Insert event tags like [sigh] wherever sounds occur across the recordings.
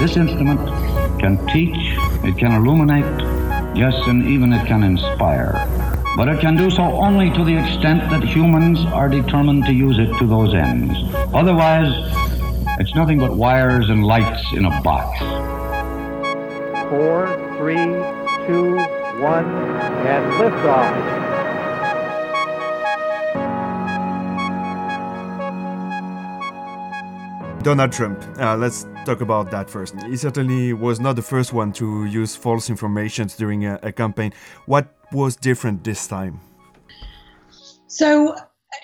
This instrument can teach, it can illuminate, yes, and even it can inspire. But it can do so only to the extent that humans are determined to use it to those ends. Otherwise, it's nothing but wires and lights in a box. Four, three, two, one, and liftoff. Donald Trump. Uh, let's talk about that first. He certainly was not the first one to use false information during a, a campaign. What was different this time? So,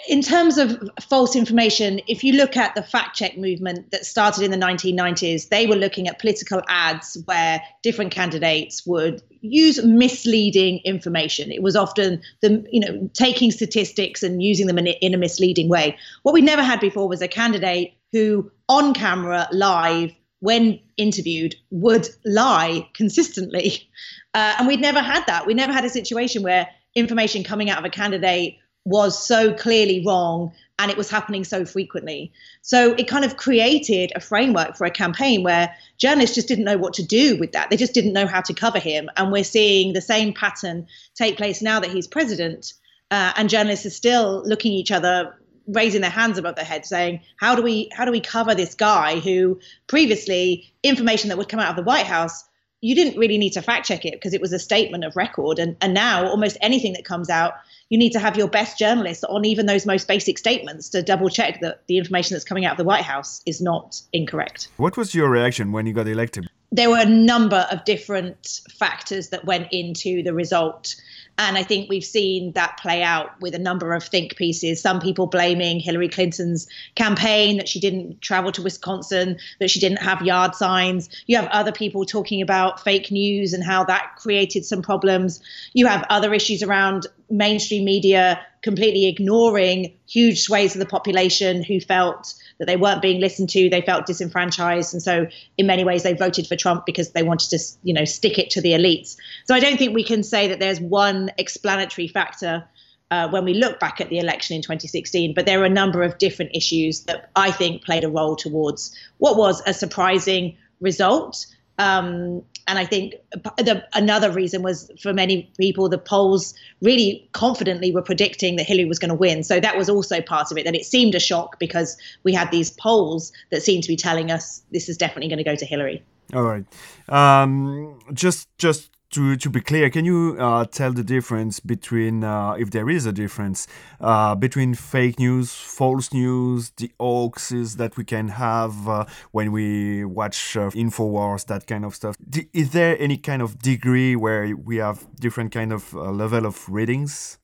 in terms of false information, if you look at the fact check movement that started in the 1990s, they were looking at political ads where different candidates would use misleading information. It was often the you know taking statistics and using them in, in a misleading way. What we never had before was a candidate who on camera live when interviewed would lie consistently. [laughs] Uh, and we'd never had that. We never had a situation where information coming out of a candidate was so clearly wrong and it was happening so frequently. So it kind of created a framework for a campaign where journalists just didn't know what to do with that. They just didn't know how to cover him. And we're seeing the same pattern take place now that he's president. Uh, and journalists are still looking each other raising their hands above their head saying how do we how do we cover this guy who previously information that would come out of the white house you didn't really need to fact check it because it was a statement of record. And and now almost anything that comes out you need to have your best journalists on even those most basic statements to double check that the information that's coming out of the white house is not incorrect. What was your reaction when you got elected there were a number of different factors that went into the result and I think we've seen that play out with a number of think pieces. Some people blaming Hillary Clinton's campaign that she didn't travel to Wisconsin, that she didn't have yard signs. You have other people talking about fake news and how that created some problems. You have other issues around mainstream media completely ignoring huge swathes of the population who felt that they weren't being listened to. They felt disenfranchised, and so in many ways they voted for Trump because they wanted to, you know, stick it to the elites. So I don't think we can say that there's one explanatory factor. Uh, when we look back at the election in 2016, but there are a number of different issues that I think played a role towards what was a surprising result. Um, and I think the, another reason was for many people, the polls really confidently were predicting that Hillary was going to win. So that was also part of it. That it seemed a shock because we had these polls that seemed to be telling us this is definitely going to go to Hillary. All right. Um, just just to, to be clear, can you uh, tell the difference between, uh, if there is a difference, uh, between fake news, false news, the hoaxes that we can have uh, when we watch uh, Infowars, that kind of stuff? D- is there any kind of degree where we have different kind of uh, level of readings?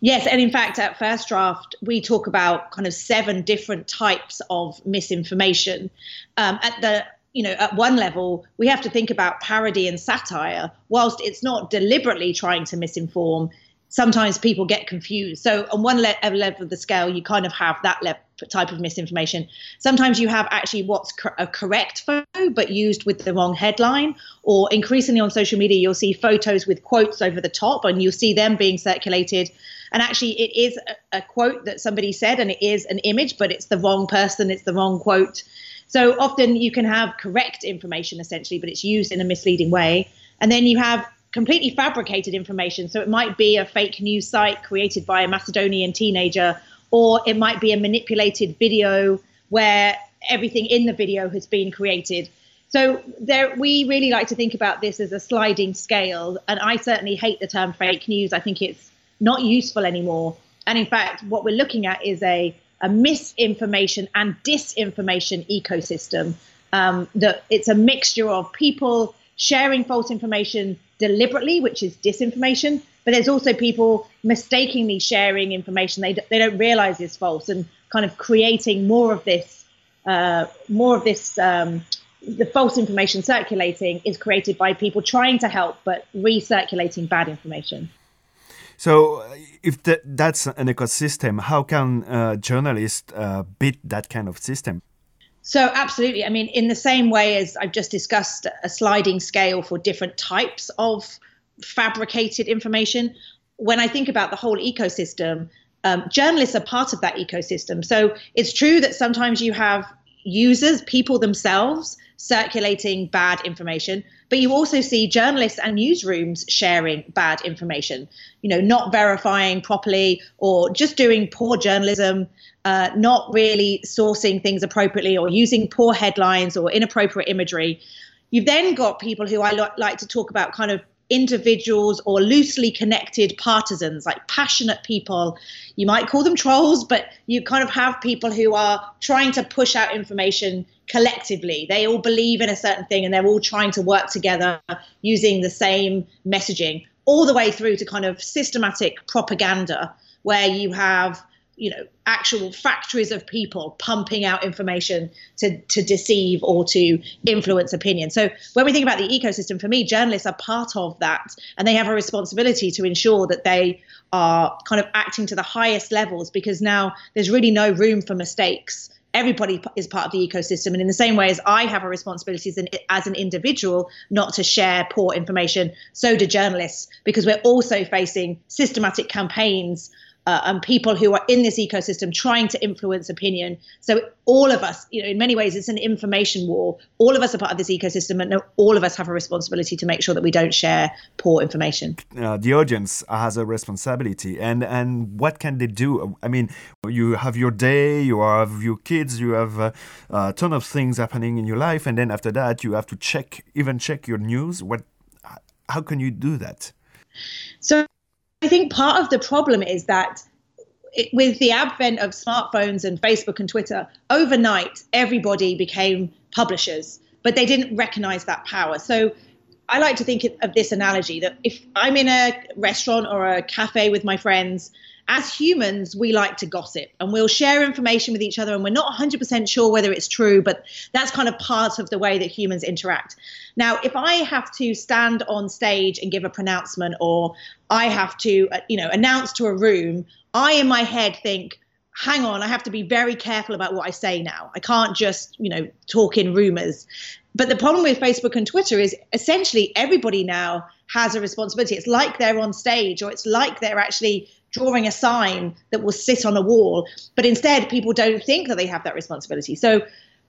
Yes, and in fact, at First Draft, we talk about kind of seven different types of misinformation. Um, at the you know, at one level, we have to think about parody and satire. Whilst it's not deliberately trying to misinform, sometimes people get confused. So, on one le- level of the scale, you kind of have that le- type of misinformation. Sometimes you have actually what's a correct photo, but used with the wrong headline. Or increasingly on social media, you'll see photos with quotes over the top, and you'll see them being circulated. And actually, it is a, a quote that somebody said, and it is an image, but it's the wrong person, it's the wrong quote. So often you can have correct information essentially, but it's used in a misleading way. And then you have completely fabricated information. So it might be a fake news site created by a Macedonian teenager, or it might be a manipulated video where everything in the video has been created. So there, we really like to think about this as a sliding scale. And I certainly hate the term fake news. I think it's not useful anymore. And in fact, what we're looking at is a a misinformation and disinformation ecosystem. Um, that it's a mixture of people sharing false information deliberately, which is disinformation, but there's also people mistakenly sharing information they, they don't realize is false and kind of creating more of this, uh, more of this. Um, the false information circulating is created by people trying to help but recirculating bad information. So, uh, if that, that's an ecosystem, how can uh, journalists uh, beat that kind of system? So, absolutely. I mean, in the same way as I've just discussed a sliding scale for different types of fabricated information, when I think about the whole ecosystem, um, journalists are part of that ecosystem. So, it's true that sometimes you have users, people themselves, circulating bad information, but you also see journalists and newsrooms sharing bad information, you know, not verifying properly or just doing poor journalism, uh, not really sourcing things appropriately or using poor headlines or inappropriate imagery. You've then got people who I lo- like to talk about kind of individuals or loosely connected partisans, like passionate people. You might call them trolls, but you kind of have people who are trying to push out information collectively. They all believe in a certain thing and they're all trying to work together using the same messaging, all the way through to kind of systematic propaganda, where you have you know actual factories of people pumping out information to to deceive or to influence opinion. So when we think about the ecosystem for me journalists are part of that and they have a responsibility to ensure that they are kind of acting to the highest levels because now there's really no room for mistakes. Everybody is part of the ecosystem and in the same way as i have a responsibility as an, as an individual not to share poor information so do journalists because we're also facing systematic campaigns uh, and people who are in this ecosystem trying to influence opinion. So all of us, you know, in many ways, it's an information war. All of us are part of this ecosystem, and all of us have a responsibility to make sure that we don't share poor information. Uh, the audience has a responsibility, and and what can they do? I mean, you have your day, you have your kids, you have a, a ton of things happening in your life, and then after that, you have to check, even check your news. What? How can you do that? So I think part of the problem is that it, with the advent of smartphones and Facebook and Twitter, overnight everybody became publishers, but they didn't recognize that power. So I like to think of this analogy that if I'm in a restaurant or a cafe with my friends as humans, we like to gossip and we'll share information with each other, and we're not 100% sure whether it's true, but that's kind of part of the way that humans interact. Now, if I have to stand on stage and give a pronouncement, or I have to, uh, you know, announce to a room, I in my head think, hang on, I have to be very careful about what I say now. I can't just, you know, talk in rumors. But the problem with Facebook and Twitter is essentially everybody now has a responsibility. It's like they're on stage or it's like they're actually drawing a sign that will sit on a wall. But instead, people don't think that they have that responsibility. So,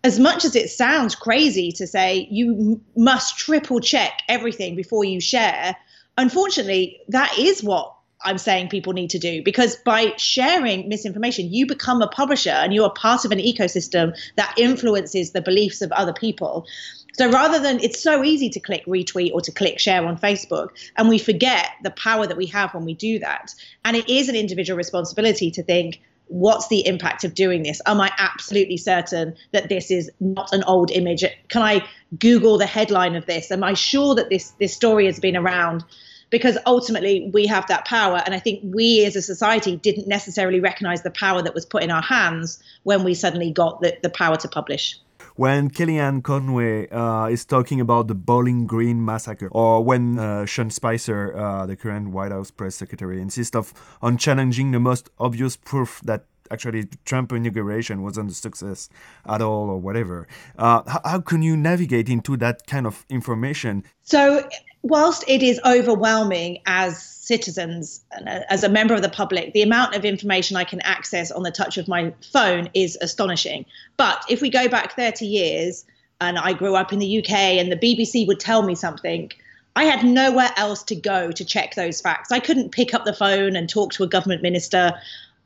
as much as it sounds crazy to say you must triple check everything before you share, unfortunately, that is what I'm saying people need to do because by sharing misinformation, you become a publisher and you are part of an ecosystem that influences the beliefs of other people. So rather than it's so easy to click retweet or to click share on Facebook, and we forget the power that we have when we do that. And it is an individual responsibility to think, what's the impact of doing this? Am I absolutely certain that this is not an old image? Can I Google the headline of this? Am I sure that this this story has been around? Because ultimately we have that power, and I think we as a society didn't necessarily recognize the power that was put in our hands when we suddenly got the, the power to publish when Kellyanne Conway uh, is talking about the Bowling Green massacre, or when uh, Sean Spicer, uh, the current White House press secretary, insists of on challenging the most obvious proof that actually Trump inauguration wasn't a success at all or whatever. Uh, how, how can you navigate into that kind of information? So whilst it is overwhelming as citizens and uh, as a member of the public, the amount of information I can access on the touch of my phone is astonishing. But if we go back 30 years, and I grew up in the UK, and the BBC would tell me something, I had nowhere else to go to check those facts. I couldn't pick up the phone and talk to a government minister.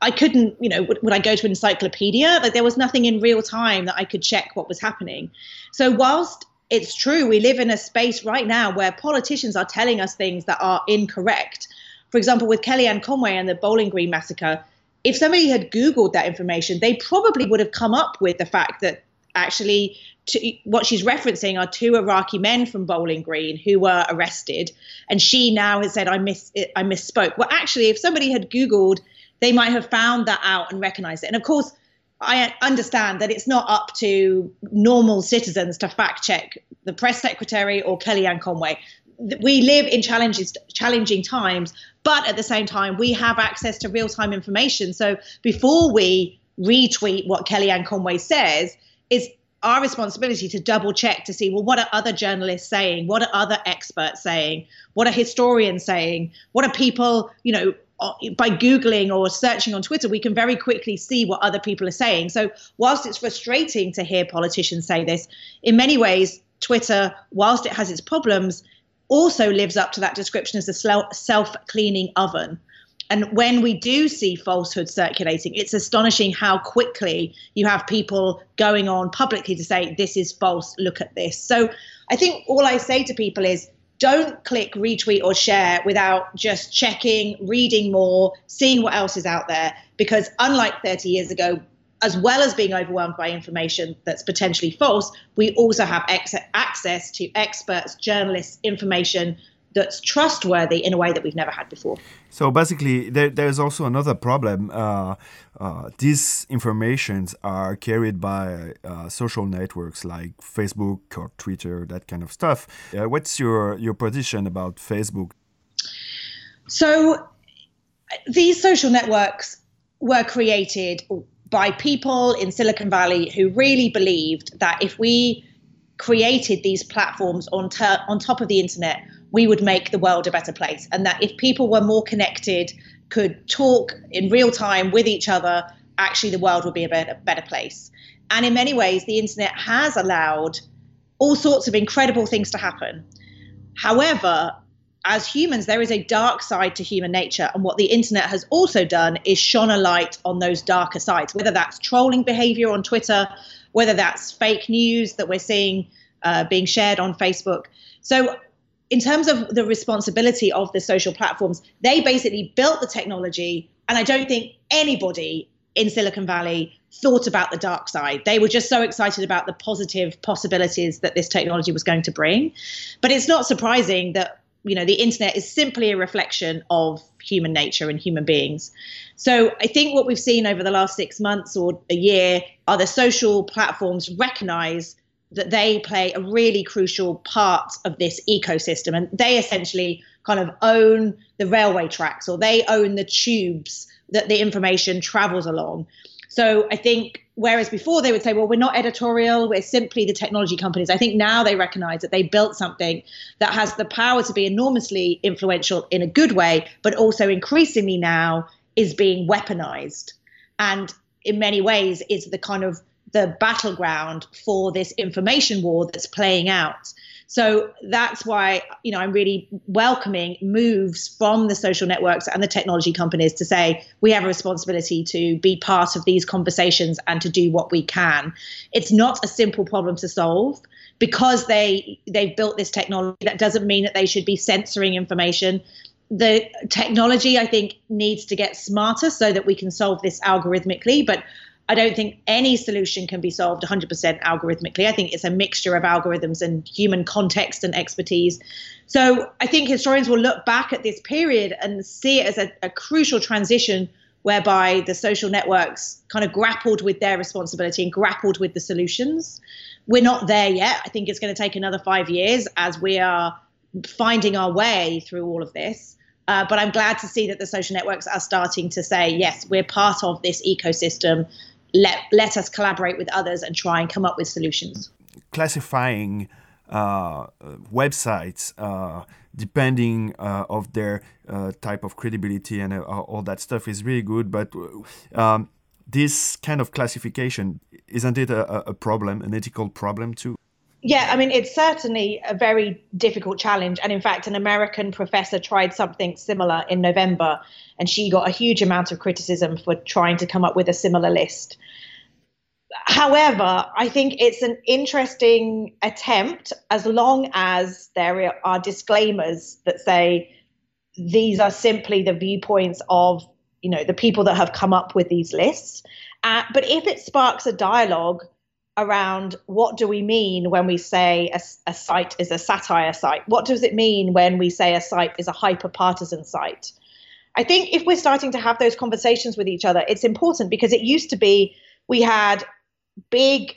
I couldn't, you know, would, would, I go to an encyclopedia? Like there was nothing in real time that I could check what was happening. So whilst it's true. We live in a space right now where politicians are telling us things that are incorrect. For example, with Kellyanne Conway and the Bowling Green massacre, if somebody had Googled that information, they probably would have come up with the fact that actually to, what she's referencing are two Iraqi men from Bowling Green who were arrested, and she now has said I miss I misspoke. Well, actually, if somebody had Googled, they might have found that out and recognized it. And of course, I understand that it's not up to normal citizens to fact check the press secretary or Kellyanne Conway. We live in challenging times, but at the same time, we have access to real time information. So before we retweet what Kellyanne Conway says, is our responsibility to double check to see well what are other journalists saying what are other experts saying what are historians saying what are people you know Uh, by Googling or searching on Twitter, we can very quickly see what other people are saying. So, whilst it's frustrating to hear politicians say this, in many ways, Twitter, whilst it has its problems, also lives up to that description as a self cleaning oven. And when we do see falsehood circulating, it's astonishing how quickly you have people going on publicly to say, this is false, look at this. So I think all I say to people is don't click retweet or share without just checking, reading more, seeing what else is out there. Because unlike 30 years ago, as well as being overwhelmed by information that's potentially false, we also have ex- access to experts, journalists, information that's trustworthy in a way that we've never had before. So basically, there, there's also another problem. Uh, uh, these informations are carried by uh, social networks like Facebook or Twitter, that kind of stuff. Uh, what's your your position about Facebook? So these social networks were created by people in Silicon Valley who really believed that if we created these platforms on ter- on top of the internet we would make the world a better place. And that if people were more connected, could talk in real time with each other, actually the world would be a better, better place. And in many ways, the internet has allowed all sorts of incredible things to happen. However, as humans, there is a dark side to human nature. And what the internet has also done is shone a light on those darker sides, whether that's trolling behavior on Twitter, whether that's fake news that we're seeing uh, being shared on Facebook. So in terms of the responsibility of the social platforms, they basically built the technology. And I don't think anybody in Silicon Valley thought about the dark side. They were just so excited about the positive possibilities that this technology was going to bring. But it's not surprising that you know the internet is simply a reflection of human nature and human beings. So I think what we've seen over the last 6 months or a year are the social platforms recognize that they play a really crucial part of this ecosystem. And they essentially kind of own the railway tracks or they own the tubes that the information travels along. So I think whereas before they would say, well, we're not editorial, we're simply the technology companies. I think now they recognize that they built something that has the power to be enormously influential in a good way, but also increasingly now is being weaponized. And in many ways is the kind of the battleground for this information war that's playing out. So that's why you know I'm really welcoming moves from the social networks and the technology companies to say we have a responsibility to be part of these conversations and to do what we can. It's not a simple problem to solve because they they've built this technology that doesn't mean that they should be censoring information the technology i think needs to get smarter so that we can solve this algorithmically but I don't think any solution can be solved 100% algorithmically. I think it's a mixture of algorithms and human context and expertise. So I think historians will look back at this period and see it as a, a crucial transition whereby the social networks kind of grappled with their responsibility and grappled with the solutions. We're not there yet. I think it's going to take another five years as we are finding our way through all of this. Uh, but I'm glad to see that the social networks are starting to say, yes, we're part of this ecosystem let let us collaborate with others and try and come up with solutions. Classifying uh, websites uh, depending uh, of their uh, type of credibility and uh, all that stuff is really good, but um, this kind of classification isn't it a, a problem, an ethical problem too? Yeah, I mean, it's certainly a very difficult challenge. And in fact, an American professor tried something similar in November, and she got a huge amount of criticism for trying to come up with a similar list. However, I think it's an interesting attempt as long as there are disclaimers that say these are simply the viewpoints of you know the people that have come up with these lists. Uh, but if it sparks a dialogue around what do we mean when we say a, a, site is a satire site? What does it mean when we say a site is a hyper partisan site? I think if we're starting to have those conversations with each other, it's important because it used to be we had big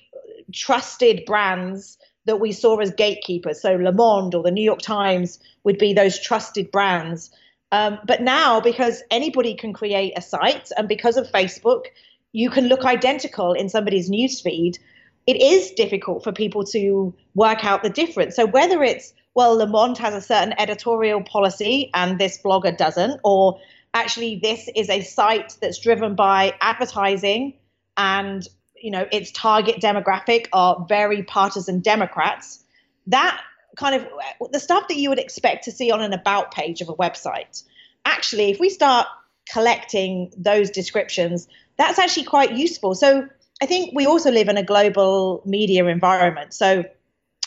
trusted brands that we saw as gatekeepers. So Le Monde or the New York Times would be those trusted brands. Um, but now, because anybody can create a site, and because of Facebook, you can look identical in somebody's newsfeed it is difficult for people to work out the difference. So whether it's well, Le Monde has a certain editorial policy and this blogger doesn't, or actually this is a site that's driven by advertising and you know its target demographic are very partisan Democrats. That kind of the stuff that you would expect to see on an about page of a website. Actually, if we start collecting those descriptions, that's actually quite useful. So I think we also live in a global media environment. So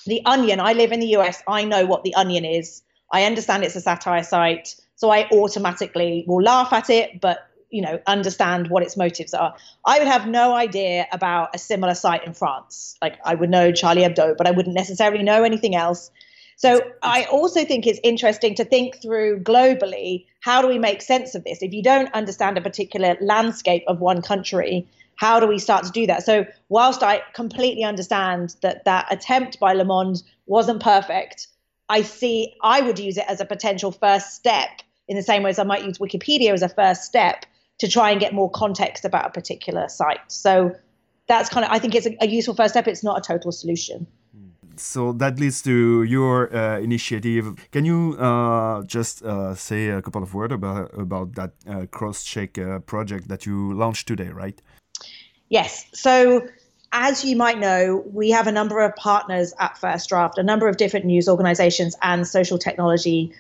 the Onion, I live in the US, I know what the Onion is. I understand it's a satire site, so I automatically will laugh at it, but you know, understand what its motives are. I would have no idea about a similar site in France. Like I would know Charlie Hebdo, but I wouldn't necessarily know anything else. So I also think it's interesting to think through globally how do we make sense of this? If you don't understand a particular landscape of one country, how do we start to do that? So whilst I completely understand that that attempt by Le Monde wasn't perfect, I see I would use it as a potential first step in the same way as I might use Wikipedia as a first step to try and get more context about a particular site. So that's kind of, I think it's a, a useful first step. It's not a total solution. So that leads to your uh, initiative. Can you uh, just uh, say a couple of words about about that uh, cross-check uh, project that you launched today, right? Yes. So as you might know, we have a number of partners at First Draft, a number of different news organizations and social technology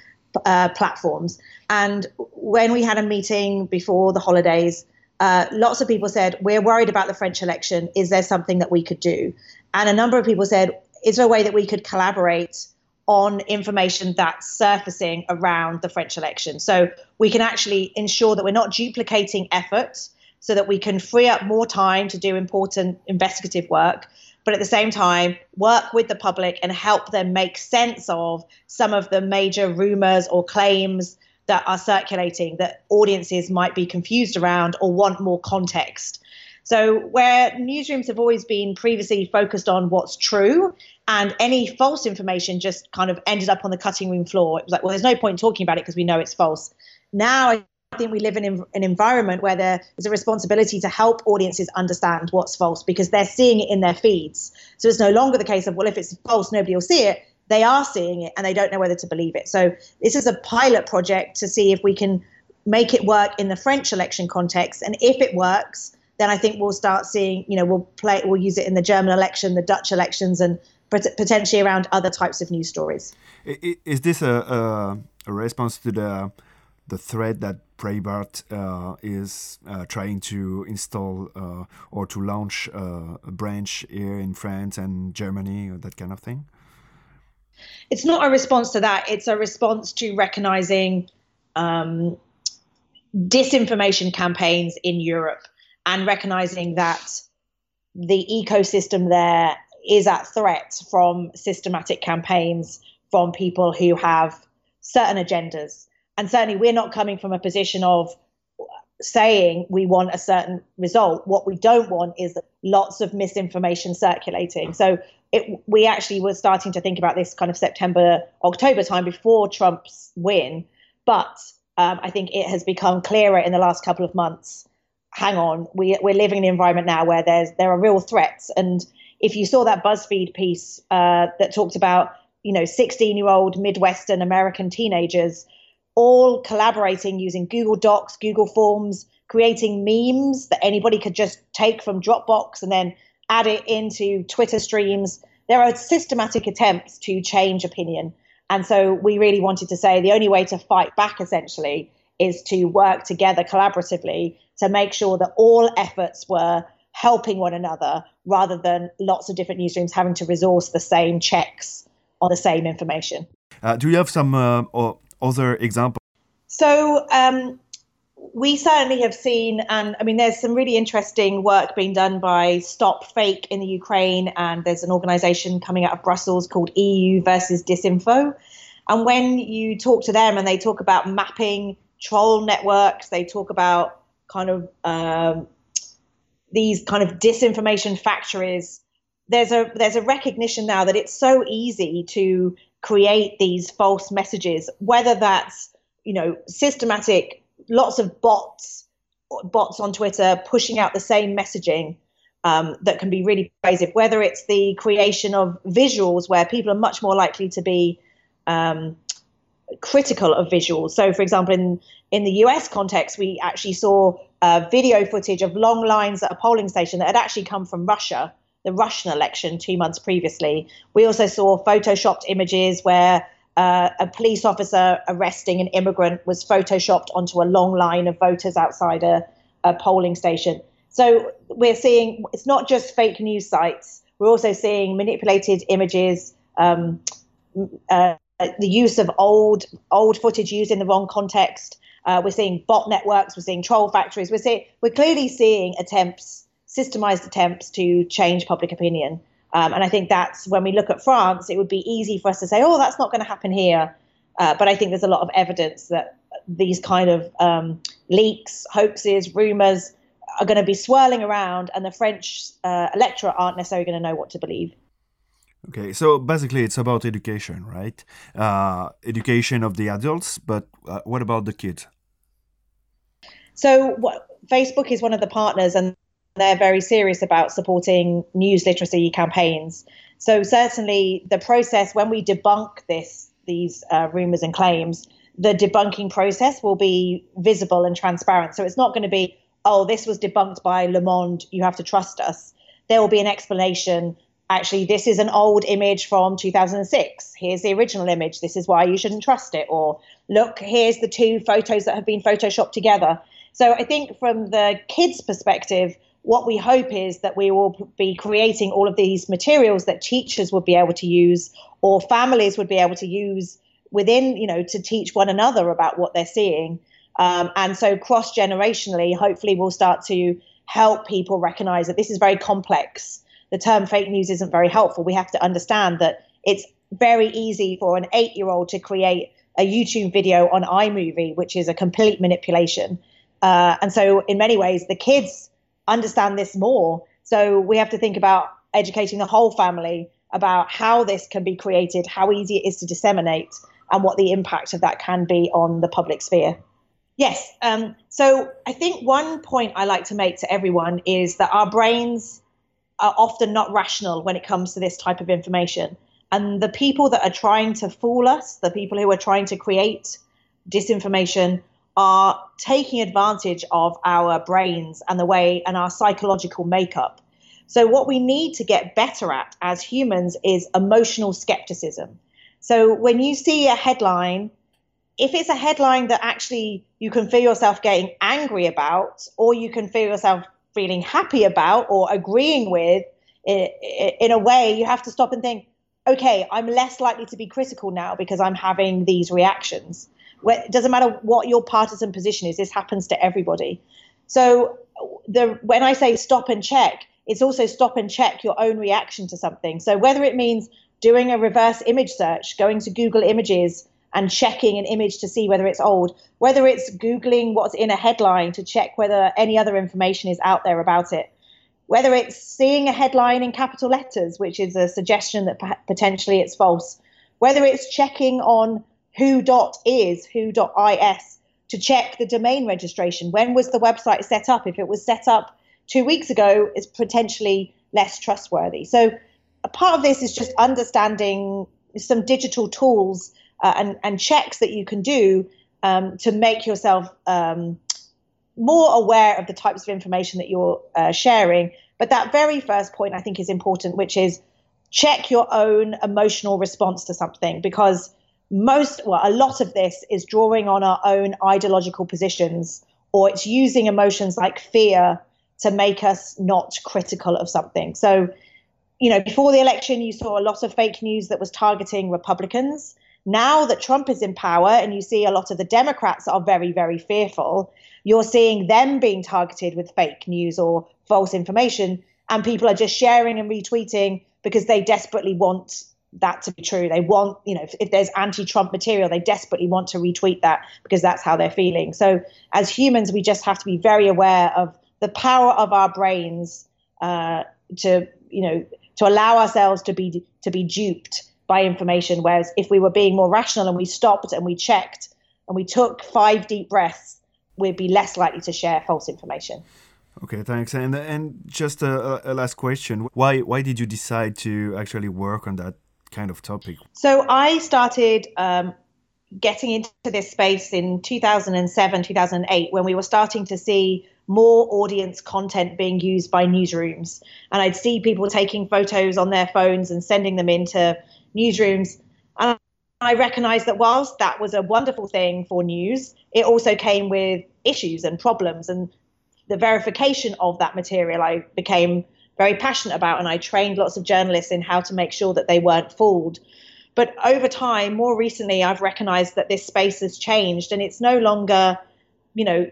uh, platforms. And when we had a meeting before the holidays, uh, lots of people said, We're worried about the French election. Is there something that we could do? And a number of people said, Is there a way that we could collaborate on information that's surfacing around the French election? So we can actually ensure that we're not duplicating efforts so that we can free up more time to do important investigative work but at the same time work with the public and help them make sense of some of the major rumors or claims that are circulating that audiences might be confused around or want more context. So, where newsrooms have always been previously focused on what's true, and any false information just kind of ended up on the cutting room floor, it was like, well, there's no point talking about it because we know it's false. Now, I think we live in an environment where there is a responsibility to help audiences understand what's false because they're seeing it in their feeds. So it's no longer the case of, well, if it's false, nobody will see it. They are seeing it and they don't know whether to believe it. So this is a pilot project to see if we can make it work in the French election context. And if it works, then I think we'll start seeing, you know, we'll play, we'll use it in the German election, the Dutch elections, and potentially around other types of news stories. Is this a, a, a response to the the threat that Breitbart uh, is uh, trying to install uh, or to launch uh, a branch here in France and Germany, or that kind of thing? It's not a response to that. It's a response to recognizing um, disinformation campaigns in Europe and recognizing that the ecosystem there is at threat from systematic campaigns from people who have certain agendas and certainly we're not coming from a position of saying we want a certain result. What we don't want is lots of misinformation circulating. So it, we actually were starting to think about this kind of September, October time before Trump's win. But um, I think it has become clearer in the last couple of months. Hang on, we, we're living in an environment now where there's there are real threats. And if you saw that BuzzFeed piece uh, that talked about, you know, 16 year old Midwestern American teenagers all collaborating using Google Docs, Google Forms, creating memes that anybody could just take from Dropbox and then add it into Twitter streams. There are systematic attempts to change opinion. And so we really wanted to say the only way to fight back essentially is to work together collaboratively to make sure that all efforts were helping one another rather than lots of different newsrooms having to resource the same checks on the same information. Uh, do you have some uh, or other examples? So um, we certainly have seen, and I mean, there's some really interesting work being done by Stop Fake in the Ukraine, and there's an organization coming out of Brussels called EU versus Disinfo. And when you talk to them and they talk about mapping troll networks, they talk about kind of um, these kind of disinformation factories. There's a there's a recognition now that it's so easy to create these false messages, whether that's you know systematic, lots of bots, bots on Twitter pushing out the same messaging um, that can be really pervasive. Whether it's the creation of visuals where people are much more likely to be um, critical of visuals. So, for example, in in the US context, we actually saw uh, video footage of long lines at a polling station that had actually come from Russia, the Russian election two months previously. We also saw photoshopped images where uh, a police officer arresting an immigrant was photoshopped onto a long line of voters outside a, a polling station. So we're seeing it's not just fake news sites. We're also seeing manipulated images, um, uh, the use of old old footage used in the wrong context. Uh, we're seeing bot networks. We're seeing troll factories. We're seeing we're clearly seeing attempts, systemized attempts to change public opinion. Um, and I think that's when we look at France, it would be easy for us to say, oh, that's not going to happen here. Uh, but I think there's a lot of evidence that these kind of um, leaks, hoaxes, rumors are going to be swirling around, and the French uh, electorate aren't necessarily going to know what to believe. Okay, so basically it's about education, right? Uh, education of the adults, but uh, what about the kids? So, what, Facebook is one of the partners, and they're very serious about supporting news literacy campaigns. So certainly the process when we debunk this these uh, rumors and claims, the debunking process will be visible and transparent. So it's not going to be, oh, this was debunked by Le Monde, you have to trust us. There will be an explanation. Actually, this is an old image from 2006. Here's the original image. This is why you shouldn't trust it. Or look, here's the two photos that have been photoshopped together. So I think from the kids' perspective, what we hope is that we will be creating all of these materials that teachers would be able to use or families would be able to use within, you know, to teach one another about what they're seeing. Um, and so cross generationally, hopefully, we'll start to help people recognize that this is very complex. The term fake news isn't very helpful. We have to understand that it's very easy for an eight year old to create a YouTube video on iMovie, which is a complete manipulation. Uh, and so, in many ways, the kids understand this more. So we have to think about educating the whole family about how this can be created, how easy it is to disseminate, and what the impact of that can be on the public sphere. Yes. Um, so I think one point I like to make to everyone is that our brains are often not rational when it comes to this type of information. And the people that are trying to fool us, the people who are trying to create disinformation, are taking advantage of our brains and the way and our psychological makeup. So, what we need to get better at as humans is emotional skepticism. So, when you see a headline, if it's a headline that actually you can feel yourself getting angry about, or you can feel yourself feeling happy about or agreeing with, in a way, you have to stop and think, okay, I'm less likely to be critical now because I'm having these reactions it doesn't matter what your partisan position is. This happens to everybody. So the when I say stop and check, it's also stop and check your own reaction to something. So whether it means doing a reverse image search, going to Google Images and checking an image to see whether it's old, whether it's Googling what's in a headline to check whether any other information is out there about it, whether it's seeing a headline in capital letters, which is a suggestion that potentially it's false, whether it's checking on who.is, who.is to check the domain registration. When was the website set up? If it was set up two weeks ago, it's potentially less trustworthy. So a part of this is just understanding some digital tools uh, and, and checks that you can do um, to make yourself um, more aware of the types of information that you're uh, sharing. But that very first point I think is important, which is check your own emotional response to something because most, well, a lot of this is drawing on our own ideological positions, or it's using emotions like fear to make us not critical of something. So, you know, before the election, you saw a lot of fake news that was targeting Republicans. Now that Trump is in power and you see a lot of the Democrats are very, very fearful, you're seeing them being targeted with fake news or false information. And people are just sharing and retweeting because they desperately want that to be true. They want, you know, if, if there's anti Trump material, they desperately want to retweet that because that's how they're feeling. So, as humans, we just have to be very aware of the power of our brains uh, to, you know, to allow ourselves to be to be duped by information. Whereas if we were being more rational and we stopped and we checked and we took five deep breaths, we'd be less likely to share false information. Okay, thanks. And and just a, a, last question: Why why did you decide to actually work on that kind of topic? So I started um, getting into this space in 2007, 2008, when we were starting to see more audience content being used by newsrooms. And I'd see people taking photos on their phones and sending them into newsrooms. And I recognized that whilst that was a wonderful thing for news, it also came with issues and problems. And the verification of that material I became very passionate about. And I trained lots of journalists in how to make sure that they weren't fooled. But over time, more recently, I've recognized that this space has changed and it's no longer, you know,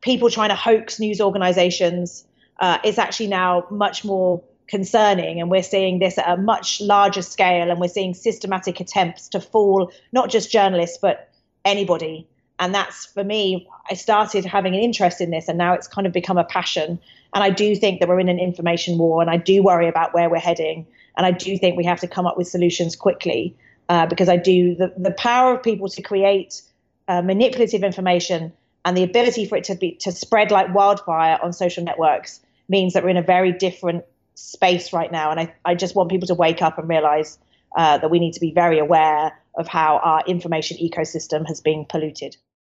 people trying to hoax news organizations. Uh, it's actually now much more concerning. And we're seeing this at a much larger scale. And we're seeing systematic attempts to fool not just journalists, but anybody. And that's for me, I started having an interest in this and now it's kind of become a passion. And I do think that we're in an information war and I do worry about where we're heading. And I do think we have to come up with solutions quickly uh, because I do the, the power of people to create uh, manipulative information and the ability for it to be to spread like wildfire on social networks means that we're in a very different space right now. And I, I just want people to wake up and realize uh, that we need to be very aware of how our information ecosystem has been polluted.